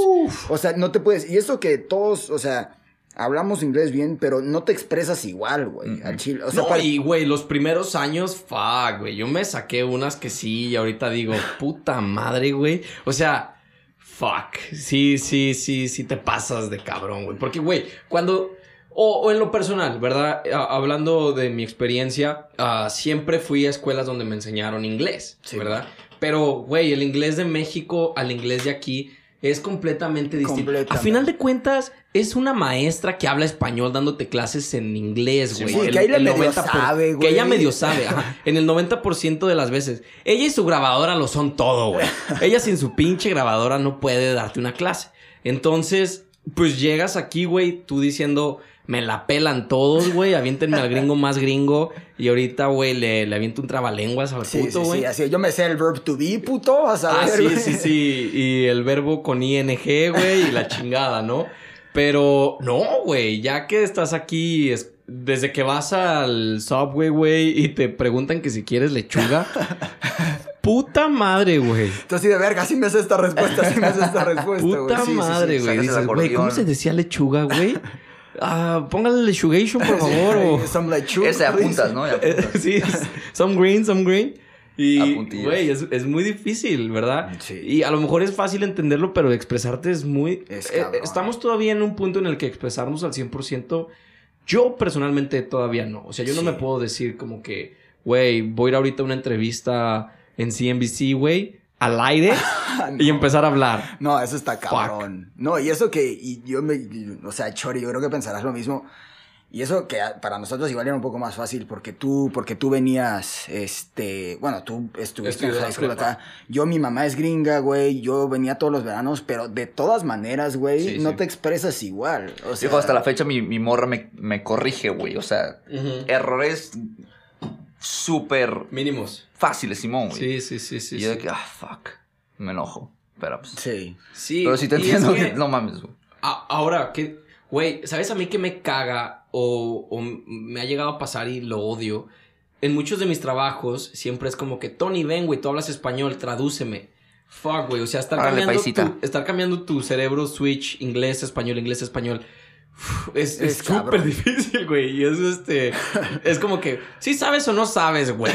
o sea, no te puedes, y eso que todos, o sea, hablamos inglés bien, pero no te expresas igual, güey, al chile. O sea, no, para- y güey, los primeros años, fuck, güey. Yo me saqué unas que sí, y ahorita digo, puta madre, güey. O sea, fuck. Sí, sí, sí, sí te pasas de cabrón, güey. Porque, güey, cuando. O, o en lo personal, ¿verdad? A- hablando de mi experiencia, ah, siempre fui a escuelas donde me enseñaron inglés, Sí. ¿verdad? Pero, güey, el inglés de México al inglés de aquí es completamente distinto. Completamente. A final de cuentas, es una maestra que habla español dándote clases en inglés, güey. sí, El- que ahí el medio 90 por- sabe, Que güey. ella medio sabe, ajá. En el 90% de las veces. Ella y su grabadora lo son todo, güey. Ella sin su pinche grabadora no puede darte una clase. Entonces, pues llegas aquí, güey, tú diciendo, me la pelan todos, güey, aviéntenme al gringo más gringo. Y ahorita, güey, le, le aviento un trabalenguas al sí, puto, sí, güey. sí, así, yo me sé el verb to be, puto, vas a Ah, ver, sí, sí, sí. Y el verbo con ING, güey, y la chingada, ¿no? Pero no, güey, ya que estás aquí, es- desde que vas al Subway, güey, y te preguntan que si quieres lechuga. puta madre, güey. Entonces, así de verga, sí me sé esta respuesta, sí me sé esta respuesta, güey. Puta Sí, sí, sí. madre, güey. Dices, güey, ¿cómo se decía lechuga, güey? Ah, póngale lechugation, por favor. o- Some lechuga, Ese apuntas, ¿no? Y apuntas. sí, some green, some green. Y, Apuntillas. güey, es, es muy difícil, ¿verdad? Sí. Y a lo mejor es fácil entenderlo, pero expresarte es muy... Es Eh, estamos todavía en un punto en el que expresarnos al 100%, yo personalmente todavía no. O sea, yo no me puedo decir como que, güey, voy a ir ahorita a una entrevista en CNBC, güey, al aire y empezar a hablar. No, eso está cabrón. No, y eso que, y yo me, y- o sea, Chori, yo creo que pensarás lo mismo. Y eso que a- para nosotros igual era un poco más fácil porque tú, porque tú venías, este, bueno, tú estuviste en high school acá. Yo, mi mamá es gringa, güey, yo venía todos los veranos, pero de todas maneras, güey, Sí, no sí. te expresas igual. O sea, Dijo, hasta la fecha mi, mi morra me, me corrige, güey. O sea, errores súper Mínimos. fáciles, Simón, güey. Sí, sí, sí, sí. y yo de que, ah, fuck. Me enojo. Pero pues. Sí. Sí, Pero sí te es entiendo que- no mames, güey. A- ahora, que, güey, ¿sabes a mí que me caga o, o me ha llegado a pasar y lo odio? En muchos de mis trabajos siempre es como que, Tony, ven, güey, tú hablas español, tradúceme. Fuck, güey, o sea, estar cambiando, tu, estar cambiando tu cerebro switch inglés, español, inglés, español. Es súper difícil, güey. Y es este. Es como que, sí sabes o no sabes, güey.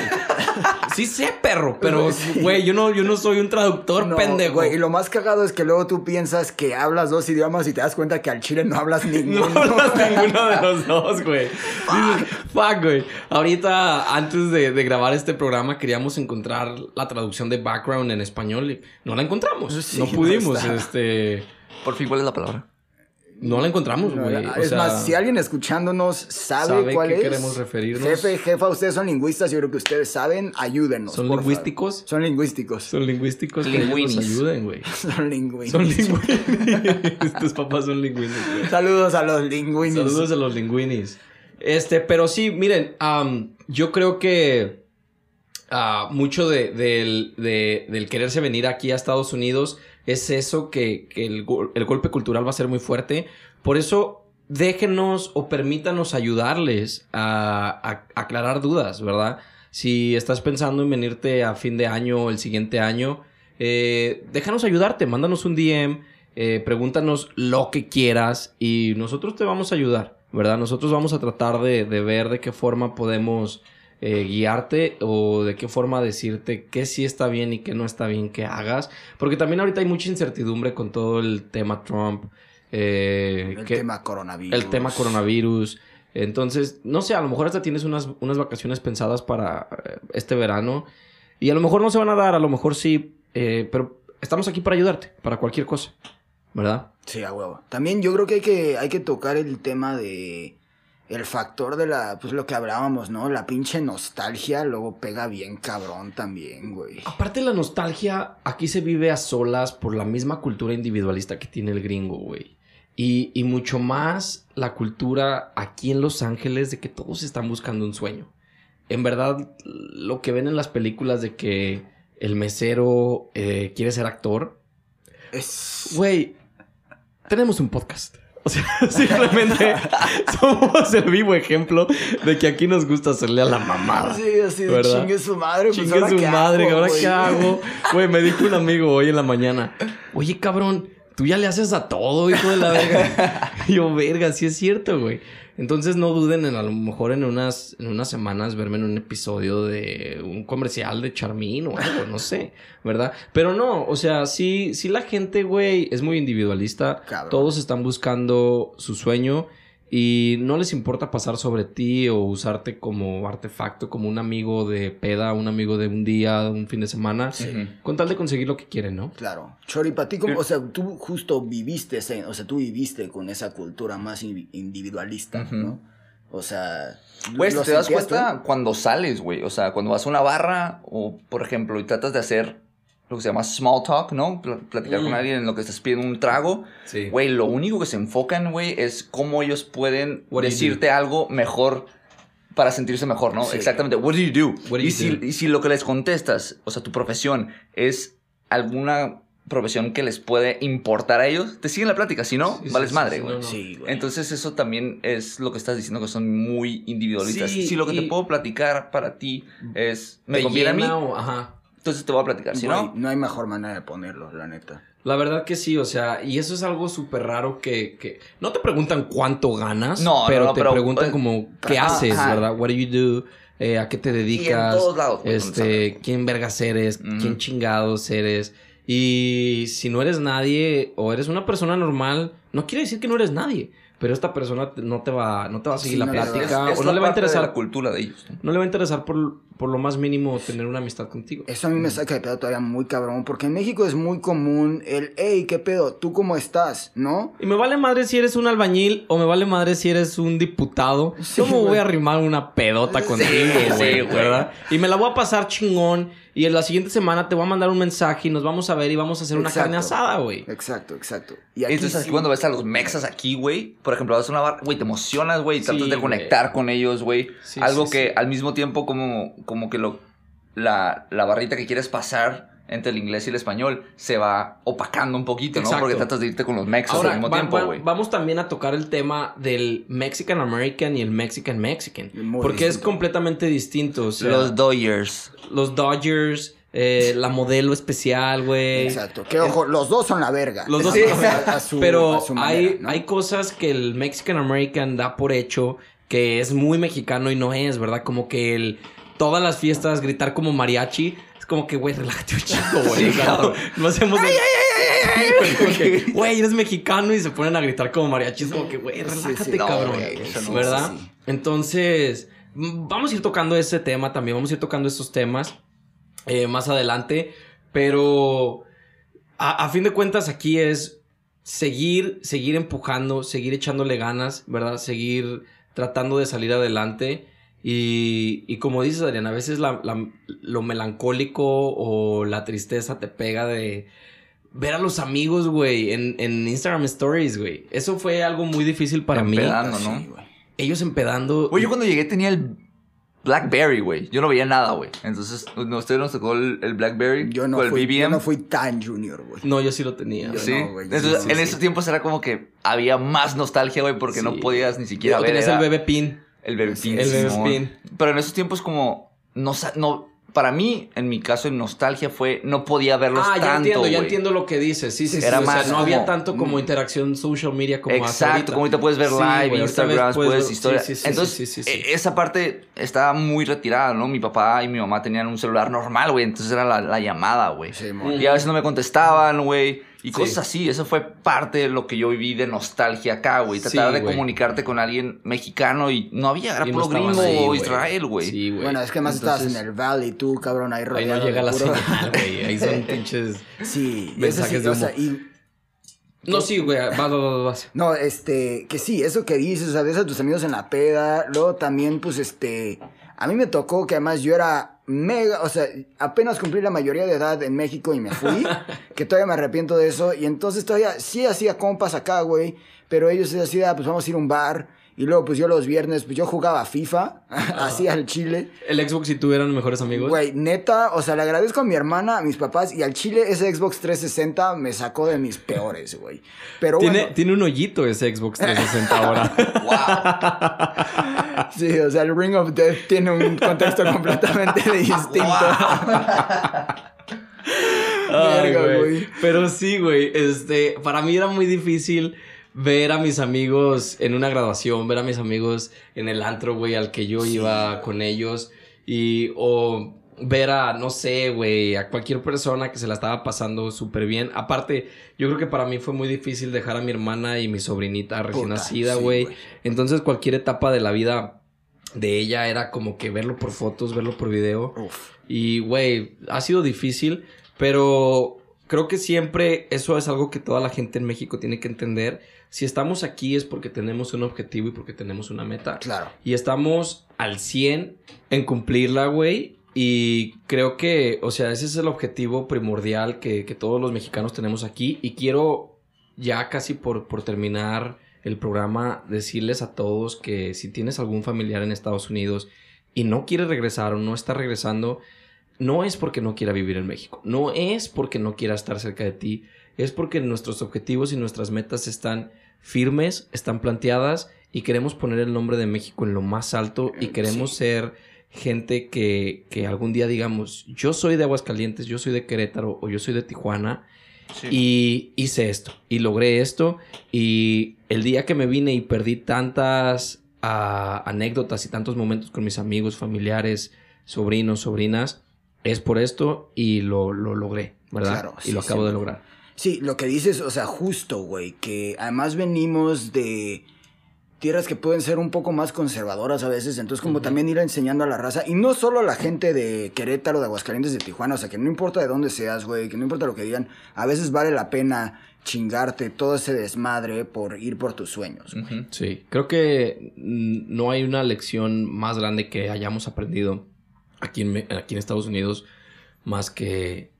Sí sé, perro, pero, Sí. güey, yo no, yo no soy un traductor No, pendejo. güey, y lo más cagado es que luego tú piensas que hablas dos idiomas y te das cuenta que al chile no hablas No ninguno. hablas ninguno de los dos, güey. Dices, Fuck, güey. Ahorita, antes de, de grabar este programa, queríamos encontrar la traducción de background en español y no la encontramos. Sí, no no pudimos, este. Por fin, ¿cuál es la palabra? No la encontramos, güey. Es sea, más, si alguien escuchándonos sabe, sabe cuál qué es. queremos referirnos. Jefe, jefa, ustedes son lingüistas, yo creo que ustedes saben, ayúdenos. ¿Son favor. lingüísticos? Son lingüísticos. Son lingüísticos. que ellos nos Lingüinis. ayuden, güey. Son lingüínicos. Son lingüinis. Tus papás son lingüinis, güey. Saludos a los lingüínicos. Saludos a los linguinis. Este, pero sí, miren, yo creo que ah, mucho de- del, de- del quererse venir aquí a Estados Unidos es eso que, que el, el golpe cultural va a ser muy fuerte. Por eso, déjenos o permítanos ayudarles a, a aclarar dudas, ¿verdad? Si estás pensando en venirte a fin de año o el siguiente año, eh, déjanos ayudarte, mándanos un DM, eh, pregúntanos lo que quieras y nosotros te vamos a ayudar, ¿verdad? Nosotros vamos a tratar de, de ver de qué forma podemos eh, guiarte o de qué forma decirte qué sí está bien y qué no está bien que hagas. Porque también ahorita hay mucha incertidumbre con todo el tema Trump. eh, El que- tema coronavirus. el tema coronavirus. Entonces, no sé, a lo mejor hasta tienes unas, unas vacaciones pensadas para eh, este verano. Y a lo mejor no se van a dar, a lo mejor sí. eh, pero estamos aquí para ayudarte, para cualquier cosa. ¿Verdad? Sí, a huevo. También yo creo que hay que, hay que tocar el tema de... El factor de la... Pues lo que hablábamos, ¿no? La pinche nostalgia luego pega bien cabrón también, güey. Aparte la nostalgia, aquí se vive a solas por la misma cultura individualista que tiene el gringo, güey. Y, y mucho más la cultura aquí en Los Ángeles de que todos están buscando un sueño. En verdad, lo que ven en las películas de que el mesero eh, quiere ser actor, Es... Güey, tenemos un podcast. O sea, simplemente somos el vivo ejemplo de que aquí nos gusta hacerle a la mamada. Sí, así de chingue su madre. pues, Chingue ¿ahora su madre, hago, ¿ahora güey? qué hago? Güey, me dijo un amigo hoy en la mañana. Oye, cabrón, tú ya le haces a todo, hijo de la verga. Y yo, verga, sí es cierto, güey. Entonces no duden en a lo mejor en unas, en unas semanas verme en un episodio de un comercial de Charmin o algo, no sé, ¿verdad? Pero no, o sea, sí, sí la gente, güey, es muy individualista. Cabrón. Todos están buscando su sueño y no les importa pasar sobre ti o usarte como artefacto, como un amigo de peda, un amigo de un día, un fin de semana, con tal de conseguir lo que quieren, ¿no? Claro. Chori, para ti, como, o sea, tú justo viviste, ese- o sea, tú viviste con esa cultura más in- individualista. ¿no? O sea... ¿lo te das tú? cuenta cuando sales, güey. O sea, cuando vas a una barra o, por ejemplo, y tratas de hacer lo que se llama small talk, ¿no? Pl- platicar con Mm. alguien en lo que estás pidiendo un trago. Sí. Güey, lo único que se enfocan, güey, es cómo ellos pueden What decirte algo mejor para sentirse mejor, ¿no? Sí. Exactamente. What do you do? What do y, you si, do? y si lo que les contestas, o sea, tu profesión es alguna profesión que les puede importar a ellos, te siguen la plática. Si no, Sí, vales sí, madre, sí, güey. no, no. Sí, güey. Entonces eso también es lo que estás diciendo que son muy individualistas. Sí, si lo que y- te puedo platicar para ti es me ¿Te conviene a mí, o- Ajá. Entonces te voy a platicar. Si no, no hay mejor manera de ponerlo, la neta. La verdad que sí, o sea, y eso es algo súper raro que, que... No te preguntan cuánto ganas, No, pero no, te pero, preguntan eh, como qué ajá, haces, ajá. ¿verdad? What do you do? Eh, ¿A qué te dedicas? todos lados, güey, donde Este, quién vergas eres, quién chingados eres. Y si no eres nadie o eres una persona normal, no quiere decir que no eres nadie, pero esta persona no te va, no te va a seguir Sí, la no plática es o la no le va a interesar, la cultura de ellos. no le va a interesar por, por lo más mínimo tener una amistad contigo. Eso a mí me saca de pedo todavía muy cabrón, porque en México es muy común el, hey, ¿qué pedo? ¿Tú cómo estás? ¿No? Y me vale madre si eres un albañil o me vale madre si eres un diputado. Sí, me voy a arrimar una pedota Sí, contigo, sí, güey, güey. ¿verdad? Y me la voy a pasar chingón. Y en la siguiente semana te voy a mandar un mensaje y nos vamos a ver y vamos a hacer una carne asada, güey. Exacto, exacto. Y aquí Entonces aquí cuando ves a los mexas aquí, güey, por ejemplo, vas a una barra, güey, te emocionas, güey, y Sí, tratas de güey. conectar con ellos, güey. Sí, Algo sí, que sí. al mismo tiempo como, como que lo, la, la barrita que quieres pasar entre el inglés y el español se va opacando un poquito, ¿no? Exacto. Porque tratas de irte con los mexas Ahora, al mismo va- tiempo, va- güey. vamos también a tocar el tema del Mexican American y el Mexican Mexican. Muy porque es completamente distinto. O sea, Los Dodgers. los Dodgers, eh, la modelo especial, güey. Exacto. Que ojo, los dos son la verga. Los dos Sí. son la A su- Pero a su hay, hay cosas que el Mexican American da por hecho que es muy mexicano y no es, ¿verdad? Como que el todas las fiestas gritar como mariachi. Es como que, güey, relájate un chingo, güey. Sí, claro. no hacemos... el- Como que, Güey, eres mexicano y se ponen a gritar como mariachi. Es como que, güey, Sí, sí, relájate, no, cabrón. eso no, ¿Verdad? sí, sí. Entonces, vamos a ir tocando ese tema también. Vamos a ir tocando estos temas eh, más adelante. Pero a, a fin de cuentas, aquí es seguir, seguir empujando, seguir echándole ganas, ¿verdad? Seguir tratando de salir adelante. Y, y como dices, Adrián, a veces la- la- lo melancólico o la tristeza te pega de ver a los amigos, güey, en, en Instagram Stories, güey. Eso fue algo muy difícil para mí. Empedando, ¿no? Sí, güey. Ellos empedando. Güey, yo cuando llegué tenía el Blackberry, güey. Yo no veía nada, güey. Entonces, ¿no, ¿ustedes nos tocó el, el Blackberry? Yo no, con el fui, yo no fui tan junior, güey. No, yo sí lo tenía. Yo Sí. no, güey. Entonces, Sí, sí, en sí. esos tiempos era como que había más nostalgia, güey, porque no podías ni siquiera O ver. tenías era el bebé pin. El pin. el pin. Pero en esos tiempos como no, no, para mí, en mi caso, en nostalgia fue, no podía verlos Ah, ya tanto, entiendo, ya güey. entiendo lo que dices. Sí, sí, sí. Era o sea, más no había tanto como interacción social media como Exacto, ahorita. como ahorita puedes ver Sí, live, Instagram, puedes ver- historia. sí, sí, sí, Entonces, sí, sí, sí. e- esa parte estaba muy retirada, ¿no? Mi papá y mi mamá tenían un celular normal, güey. Entonces era la, la llamada, güey. Y a veces no me contestaban, güey. Y Sí. cosas así. Eso fue parte de lo que yo viví de nostalgia acá, güey. Sí, Tratar de güey. comunicarte con alguien mexicano y no había, era Y no puro estaban gringo ahí, o güey. Israel, güey. Sí, güey. Bueno, es que más estabas Entonces, en el Valley, tú, cabrón, ahí Ahí rodeado no llega de la puro- señal, güey. Ahí son pinches... Sí, ese Mensajes sí, de o sea, humo. y No, sí, güey. Vas, vas, vas, vas. No, este, que sí, eso que dices, o sea, ves a tus amigos en la peda, luego también, pues, este, a mí me tocó que además yo era mega, o sea, apenas cumplí la mayoría de edad en México y me fui, que todavía me arrepiento de eso, y entonces todavía sí hacía compas acá, güey, pero ellos decían, pues vamos a ir a un bar, y luego, pues yo los viernes, pues yo jugaba FIFA, hacía el chile, ¿El Xbox y tú eran mejores amigos? Güey, neta, o sea, le agradezco a mi hermana, a mis papás y al chile ese Xbox 360 me sacó de mis peores, güey. Pero Tiene, bueno, tiene un hoyito ese Xbox 360 ahora. sí, o sea, el Ring of Death tiene un contexto completamente distinto. Ay, Verga, güey. güey. Pero sí, güey. Este, para mí era muy difícil ver a mis amigos en una graduación, ver a mis amigos en el antro, güey, al que yo iba con ellos. Y, o ver a, no sé, güey, a cualquier persona que se la estaba pasando súper bien. Aparte, yo creo que para mí fue muy difícil dejar a mi hermana y mi sobrinita recién Puta, nacida, güey. Entonces, cualquier etapa de la vida de ella era como que verlo por fotos, verlo por video. Uf. Y, güey, ha sido difícil, pero creo que siempre eso es algo que toda la gente en México tiene que entender. Si estamos aquí es porque tenemos un objetivo y porque tenemos una meta. Claro. Y estamos al 100 en cumplirla, güey. Y creo que, o sea, ese es el objetivo primordial que, que todos los mexicanos tenemos aquí. Y quiero, ya casi por, por terminar el programa, decirles a todos que si tienes algún familiar en Estados Unidos y no quiere regresar o no está regresando, no es porque no quiera vivir en México, no es porque no quiera estar cerca de ti, es porque nuestros objetivos y nuestras metas están firmes, están planteadas y queremos poner el nombre de México en lo más alto y queremos Sí. ser gente que, que algún día digamos, yo soy de Aguascalientes, yo soy de Querétaro o yo soy de Tijuana Sí. y hice esto y logré esto y el día que me vine y perdí tantas ah, anécdotas y tantos momentos con mis amigos, familiares, sobrinos, sobrinas, es por esto y lo, lo logré, ¿verdad? Claro, y lo acabo sí. de lograr. Sí, lo que dices, o sea, justo, güey, que además venimos de tierras que pueden ser un poco más conservadoras a veces, entonces como también ir enseñando a la raza, y no solo a la gente de Querétaro, de Aguascalientes, de Tijuana, o sea, que no importa de dónde seas, güey, que no importa lo que digan, a veces vale la pena chingarte todo ese desmadre por ir por tus sueños. Sí, creo que no hay una lección más grande que hayamos aprendido aquí en, aquí en Estados Unidos más que,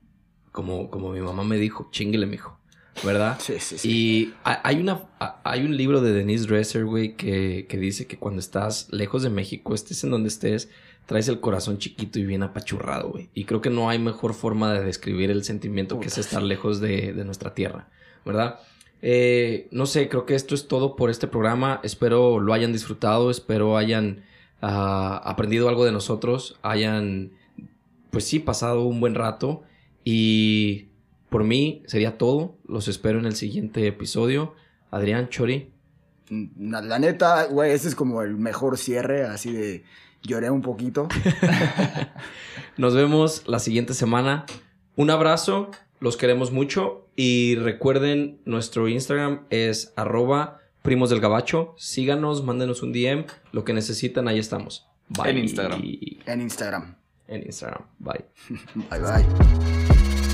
como, como mi mamá me dijo, chinguele, mijo, ¿verdad? Sí, sí, sí. Y ha- hay, una, ha- hay un libro de Denise Dresser, güey, que, que dice que cuando estás lejos de México, estés en donde estés, traes el corazón chiquito y bien apachurrado, güey. Y creo que no hay mejor forma de describir el sentimiento que es estar lejos de, de nuestra tierra, ¿verdad? Eh, no sé, creo que esto es todo por este programa. Espero lo hayan disfrutado, espero hayan ah, aprendido algo de nosotros, hayan, pues sí, pasado un buen rato. Y por mí sería todo. Los espero en el siguiente episodio. Adrián Chori. La, la neta, güey, este es como el mejor cierre, así de lloré un poquito. Nos vemos la siguiente semana. Un abrazo, los queremos mucho. Y recuerden, nuestro Instagram es arroba primos del gabacho. Síganos, mándenos un DM. Lo que necesitan, ahí estamos. Bye. En Instagram. En Instagram. En Instagram. Bye. Bye bye.